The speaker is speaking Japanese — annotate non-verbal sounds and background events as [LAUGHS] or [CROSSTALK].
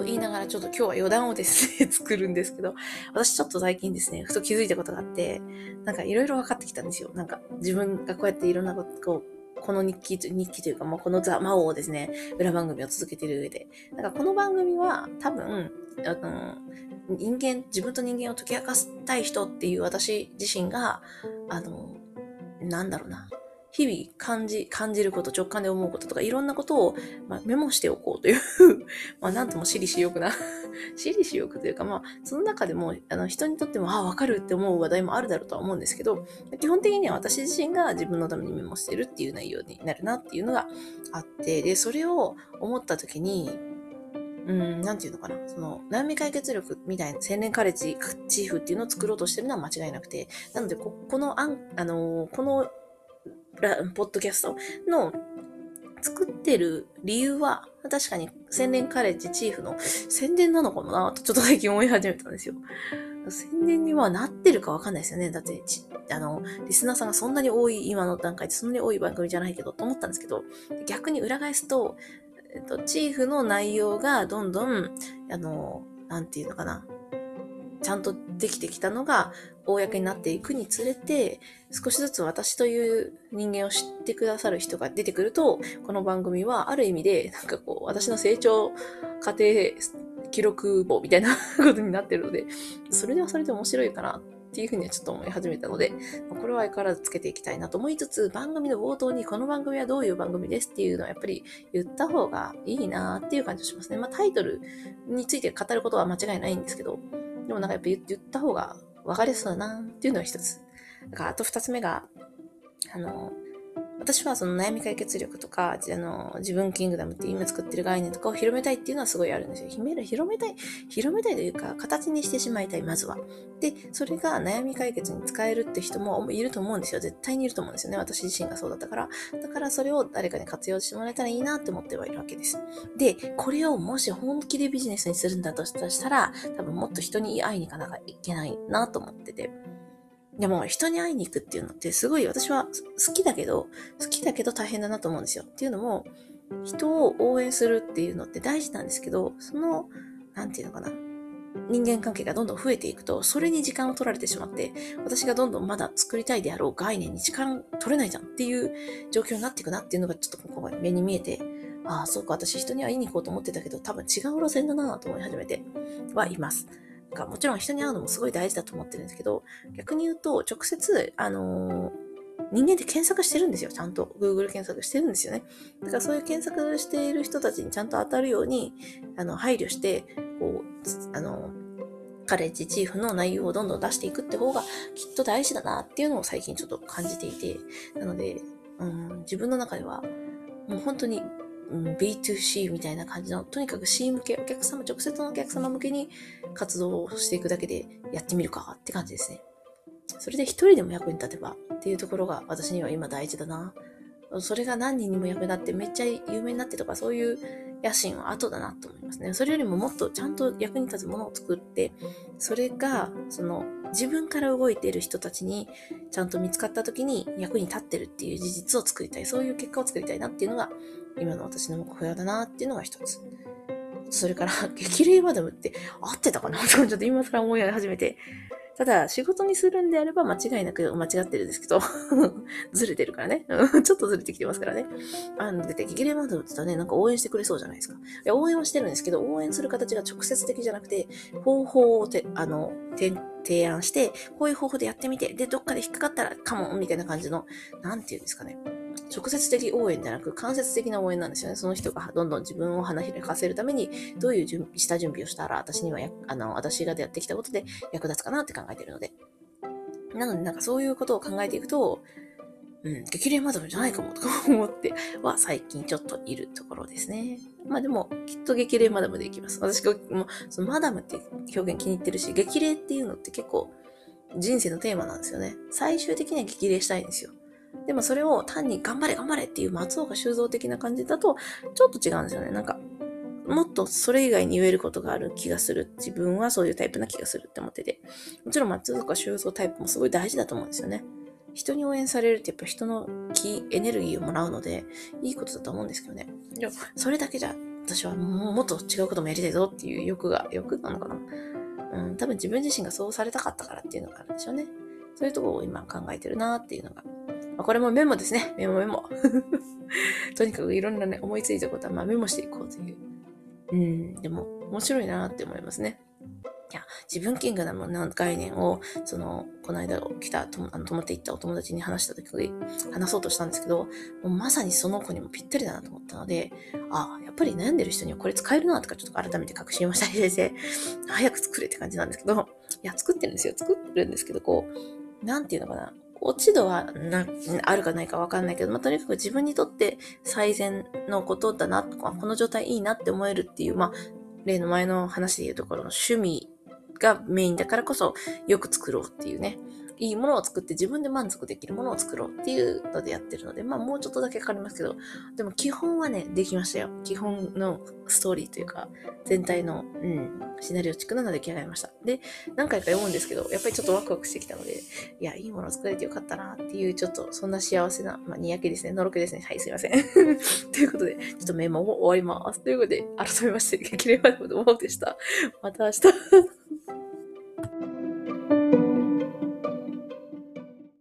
と言いながらちょっと今日は余談をですね、[LAUGHS] 作るんですけど、私ちょっと最近ですね、ふと気づいたことがあって、なんかいろいろ分かってきたんですよ。なんか自分がこうやっていろんなことをこの日記、日記というか、もうこのザ・マオをですね、裏番組を続けている上で。なんかこの番組は多分、あの、人間、自分と人間を解き明かしたい人っていう私自身が、あの、なんだろうな。日々感じ、感じること、直感で思うこととか、いろんなことを、まあ、メモしておこうという [LAUGHS] まあ、なんとも私利私欲な [LAUGHS] 私利私欲というか、まあ、その中でも、あの、人にとっても、ああ、わかるって思う話題もあるだろうとは思うんですけど、基本的には私自身が自分のためにメモしてるっていう内容になるなっていうのがあって、で、それを思った時に、うん、なんていうのかな。その、悩み解決力みたいな、青年カレッジチーフっていうのを作ろうとしてるのは間違いなくて、なので、こ、この、あん、あの、このポッドキャストの作ってる理由は、確かに宣伝カレッジチーフの宣伝なのかもなとちょっと最近思い始めたんですよ。宣伝にはなってるかわかんないですよね。だって、あの、リスナーさんがそんなに多い、今の段階でそんなに多い番組じゃないけど、と思ったんですけど、逆に裏返すと、えっと、チーフの内容がどんどん、あの、なんていうのかな、ちゃんとできてきたのが公になっていくにつれて、少しずつ私という人間を知ってくださる人が出てくると、この番組はある意味で、なんかこう、私の成長過程記録簿みたいな [LAUGHS] ことになってるので、それではそれで面白いかなっていうふうにはちょっと思い始めたので、これは相変わらずつけていきたいなと思いつつ、番組の冒頭にこの番組はどういう番組ですっていうのはやっぱり言った方がいいなっていう感じがしますね。まあタイトルについて語ることは間違いないんですけど、でもなんかやっぱ言った方が分かりそうだなっていうのが一つ。だからあと二つ目が、あの、私はその悩み解決力とか、あの、自分キングダムって今作ってる概念とかを広めたいっていうのはすごいあるんですよ。広める、広めたい、広めたいというか、形にしてしまいたい、まずは。で、それが悩み解決に使えるって人もいると思うんですよ。絶対にいると思うんですよね。私自身がそうだったから。だからそれを誰かに活用してもらえたらいいなって思ってはいるわけです。で、これをもし本気でビジネスにするんだとしたら、多分もっと人に会いに行かなきゃいけないなと思ってて。でも人に会いに行くっていうのってすごい私は好きだけど、好きだけど大変だなと思うんですよ。っていうのも、人を応援するっていうのって大事なんですけど、その、なんていうのかな。人間関係がどんどん増えていくと、それに時間を取られてしまって、私がどんどんまだ作りたいであろう概念に時間取れないじゃんっていう状況になっていくなっていうのがちょっとここが目に見えて、ああ、そうか、私人に会いに行こうと思ってたけど、多分違う路線だなと思い始めてはいます。か、もちろん人に会うのもすごい大事だと思ってるんですけど、逆に言うと、直接、あのー、人間って検索してるんですよ、ちゃんと。Google 検索してるんですよね。だからそういう検索している人たちにちゃんと当たるように、あの、配慮して、こう、あの、カレッジチーフの内容をどんどん出していくって方がきっと大事だなっていうのを最近ちょっと感じていて、なので、うん、自分の中では、もう本当にうん、B2C みたいな感じの、とにかく C 向け、お客様、直接のお客様向けに活動をしていくだけでやってみるかって感じですね。それで一人でも役に立てばっていうところが私には今大事だな。それが何人にも役立ってめっちゃ有名になってとかそういう野心は後だなと思いますね。それよりももっとちゃんと役に立つものを作って、それが、その、自分から動いている人たちにちゃんと見つかった時に役に立ってるっていう事実を作りたい。そういう結果を作りたいなっていうのが今の私の目標だなっていうのが一つ。それから、[LAUGHS] 激励マダムって合ってたかなとちょっと今更思い始めて。ただ、仕事にするんであれば間違いなく間違ってるんですけど、[LAUGHS] ずれてるからね。[LAUGHS] ちょっとずれてきてますからね。あの、で、激励マダムって言ったらね、なんか応援してくれそうじゃないですか。いや、応援はしてるんですけど、応援する形が直接的じゃなくて、方法をて、あの、提案して、こういう方法でやってみて、で、どっかで引っかかったら、かも、みたいな感じの、なんていうんですかね。直接的応援じゃなく間接的な応援なんですよね。その人がどんどん自分を花開かせるために、どういう準下準備をしたら、私には、あの、私がやってきたことで役立つかなって考えているので。なので、なんかそういうことを考えていくと、うん、激励マダムじゃないかもとか思っては最近ちょっといるところですね。まあでも、きっと激励マダムでいきます。私が、もう、そのマダムって表現気に入ってるし、激励っていうのって結構人生のテーマなんですよね。最終的には激励したいんですよ。でもそれを単に頑張れ頑張れっていう松岡修造的な感じだと、ちょっと違うんですよね。なんか、もっとそれ以外に言えることがある気がする。自分はそういうタイプな気がするって思ってて。もちろん松岡修造タイプもすごい大事だと思うんですよね。人に応援されるってやっぱ人の気、エネルギーをもらうので、いいことだと思うんですけどね。でも、それだけじゃ私はももっと違うこともやりたいぞっていう欲が、欲なのかなうん、多分自分自身がそうされたかったからっていうのがあるんでしょうね。そういうところを今考えてるなっていうのが。まあ、これもメモですね。メモメモ。[LAUGHS] とにかくいろんなね、思いついたことはまメモしていこうという。うん、でも面白いなって思いますね。いや、自分キングダムの概念を、その、この間来た、あの、泊まって行ったお友達に話した時に話そうとしたんですけど、もうまさにその子にもぴったりだなと思ったので、ああ、やっぱり悩んでる人にはこれ使えるなとかちょっと改めて確信をしたりして、[LAUGHS] 早く作れって感じなんですけど、いや、作ってるんですよ。作ってるんですけど、こう、なんていうのかな。落ち度はな、あるかないかわかんないけど、まあ、とにかく自分にとって最善のことだな、この状態いいなって思えるっていう、まあ、例の前の話で言うところの趣味がメインだからこそよく作ろうっていうね。いいものを作って自分で満足できるものを作ろうっていうのでやってるので、まあもうちょっとだけかかりますけど、でも基本はね、できましたよ。基本のストーリーというか、全体の、うん、シナリオチックなので出来上がりました。で、何回か読むんですけど、やっぱりちょっとワクワクしてきたので、いや、いいものを作れてよかったなっていう、ちょっとそんな幸せな、まあ、にやけですね、のろけですね。はい、すいません。[LAUGHS] ということで、ちょっとメモも終わります。ということで、改めまして、激励までのもでした。また明日。